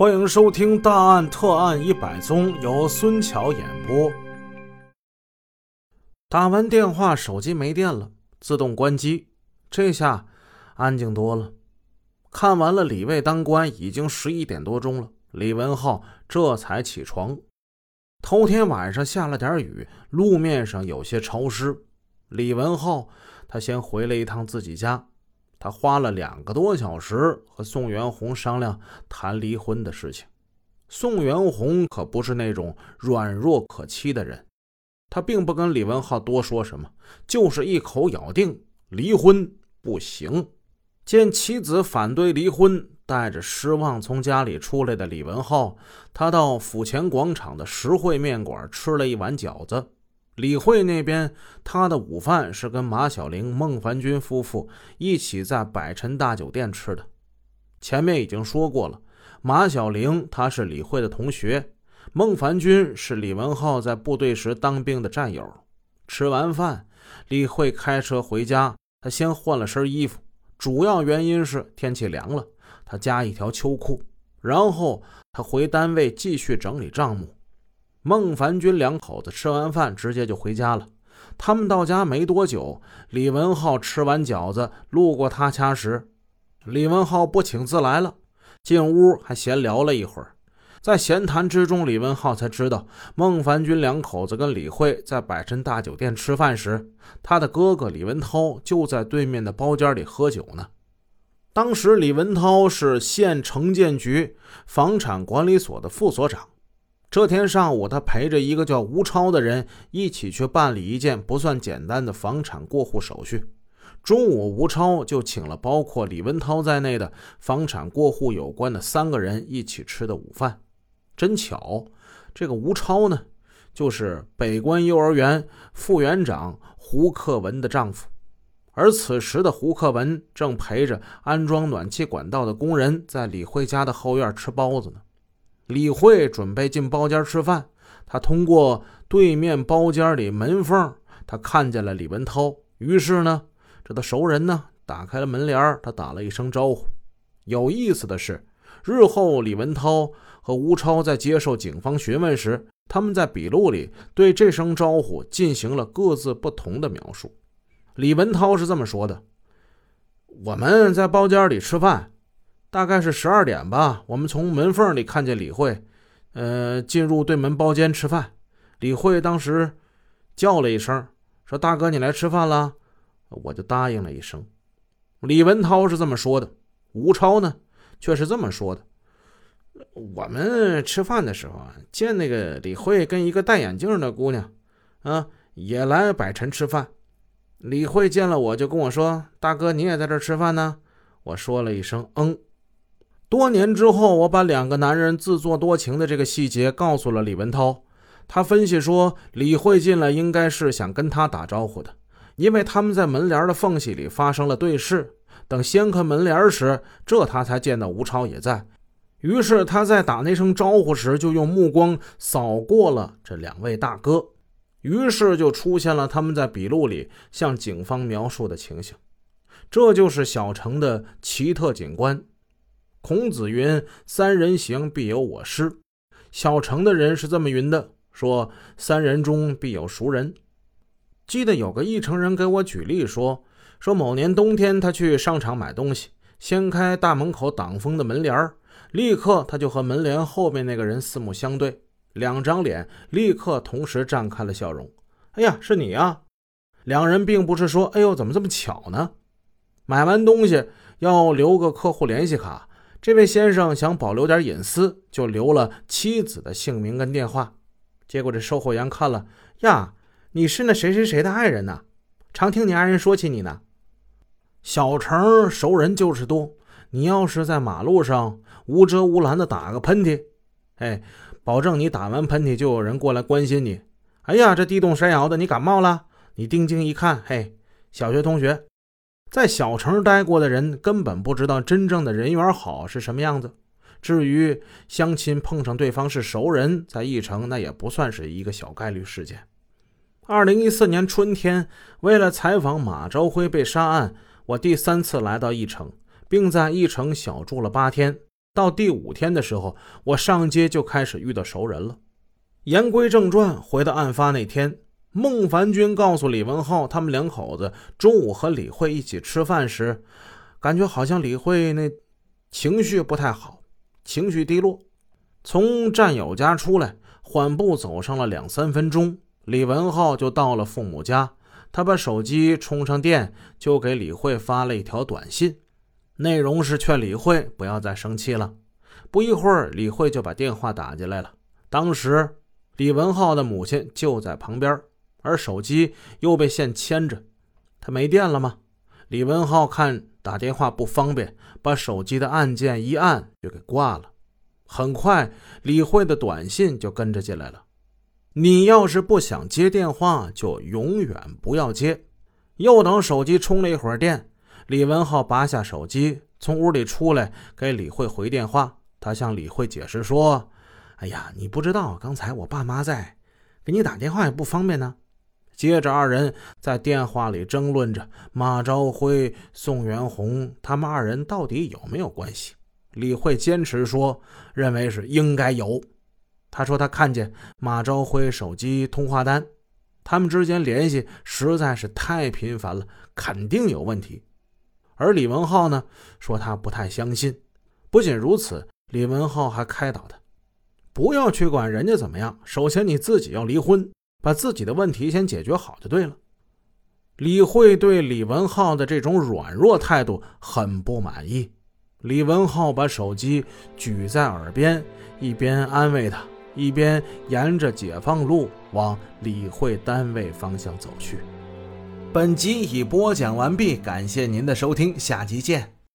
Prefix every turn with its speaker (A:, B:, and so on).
A: 欢迎收听《大案特案一百宗》，由孙桥演播。打完电话，手机没电了，自动关机。这下安静多了。看完了李卫当官，已经十一点多钟了。李文浩这才起床。头天晚上下了点雨，路面上有些潮湿。李文浩他先回了一趟自己家。他花了两个多小时和宋元红商量谈离婚的事情。宋元红可不是那种软弱可欺的人，他并不跟李文浩多说什么，就是一口咬定离婚不行。见妻子反对离婚，带着失望从家里出来的李文浩，他到府前广场的实惠面馆吃了一碗饺子。李慧那边，他的午饭是跟马小玲、孟凡军夫妇一起在百辰大酒店吃的。前面已经说过了，马小玲她是李慧的同学，孟凡军是李文浩在部队时当兵的战友。吃完饭，李慧开车回家，她先换了身衣服，主要原因是天气凉了，她加一条秋裤。然后她回单位继续整理账目。孟凡军两口子吃完饭，直接就回家了。他们到家没多久，李文浩吃完饺子，路过他家时，李文浩不请自来了。进屋还闲聊了一会儿，在闲谈之中，李文浩才知道孟凡军两口子跟李慧在百辰大酒店吃饭时，他的哥哥李文涛就在对面的包间里喝酒呢。当时李文涛是县城建局房产管理所的副所长。这天上午，他陪着一个叫吴超的人一起去办理一件不算简单的房产过户手续。中午，吴超就请了包括李文涛在内的房产过户有关的三个人一起吃的午饭。真巧，这个吴超呢，就是北关幼儿园副园长胡克文的丈夫。而此时的胡克文正陪着安装暖气管道的工人在李慧家的后院吃包子呢。李慧准备进包间吃饭，他通过对面包间里门缝，他看见了李文涛。于是呢，这的熟人呢，打开了门帘他打了一声招呼。有意思的是，日后李文涛和吴超在接受警方询问时，他们在笔录里对这声招呼进行了各自不同的描述。李文涛是这么说的：“我们在包间里吃饭。”大概是十二点吧，我们从门缝里看见李慧，呃，进入对门包间吃饭。李慧当时叫了一声，说：“大哥，你来吃饭了。”我就答应了一声。李文涛是这么说的，吴超呢却是这么说的：“我们吃饭的时候啊，见那个李慧跟一个戴眼镜的姑娘，啊，也来百辰吃饭。李慧见了我就跟我说：‘大哥，你也在这吃饭呢？’我说了一声‘嗯’。”多年之后，我把两个男人自作多情的这个细节告诉了李文涛。他分析说，李慧进来应该是想跟他打招呼的，因为他们在门帘的缝隙里发生了对视。等掀开门帘时，这他才见到吴超也在。于是他在打那声招呼时，就用目光扫过了这两位大哥。于是就出现了他们在笔录里向警方描述的情形。这就是小城的奇特景观。孔子云：“三人行，必有我师。”小城的人是这么云的，说：“三人中必有熟人。”记得有个义城人给我举例说：“说某年冬天，他去商场买东西，掀开大门口挡风的门帘立刻他就和门帘后面那个人四目相对，两张脸立刻同时绽开了笑容。哎呀，是你啊！两人并不是说：“哎呦，怎么这么巧呢？”买完东西要留个客户联系卡。这位先生想保留点隐私，就留了妻子的姓名跟电话。结果这售货员看了呀，你是那谁谁谁的爱人呢？常听你爱人说起你呢。小城熟人就是多，你要是在马路上无遮无拦的打个喷嚏，哎，保证你打完喷嚏就有人过来关心你。哎呀，这地动山摇的，你感冒了？你定睛一看，嘿，小学同学。在小城待过的人根本不知道真正的人缘好是什么样子。至于相亲碰上对方是熟人，在义城那也不算是一个小概率事件。二零一四年春天，为了采访马朝辉被杀案，我第三次来到义城，并在义城小住了八天。到第五天的时候，我上街就开始遇到熟人了。言归正传，回到案发那天，孟凡军告诉李文浩，他们两口子中午和李慧一起吃饭时，感觉好像李慧那情绪不太好，情绪低落。从战友家出来，缓步走上了两三分钟，李文浩就到了父母家。他把手机充上电，就给李慧发了一条短信，内容是劝李慧不要再生气了。不一会儿，李慧就把电话打进来了。当时，李文浩的母亲就在旁边，而手机又被线牵着，他没电了吗？李文浩看打电话不方便，把手机的按键一按就给挂了。很快，李慧的短信就跟着进来了。你要是不想接电话，就永远不要接。又等手机充了一会儿电，李文浩拔下手机，从屋里出来，给李慧回电话。他向李慧解释说：“哎呀，你不知道，刚才我爸妈在，给你打电话也不方便呢。”接着，二人在电话里争论着马朝辉、宋元红他们二人到底有没有关系。李慧坚持说，认为是应该有。他说：“他看见马朝辉手机通话单，他们之间联系实在是太频繁了，肯定有问题。”而李文浩呢，说他不太相信。不仅如此，李文浩还开导他：“不要去管人家怎么样，首先你自己要离婚，把自己的问题先解决好就对了。”李慧对李文浩的这种软弱态度很不满意。李文浩把手机举在耳边，一边安慰他。一边沿着解放路往李慧单位方向走去。本集已播讲完毕，感谢您的收听，下集见。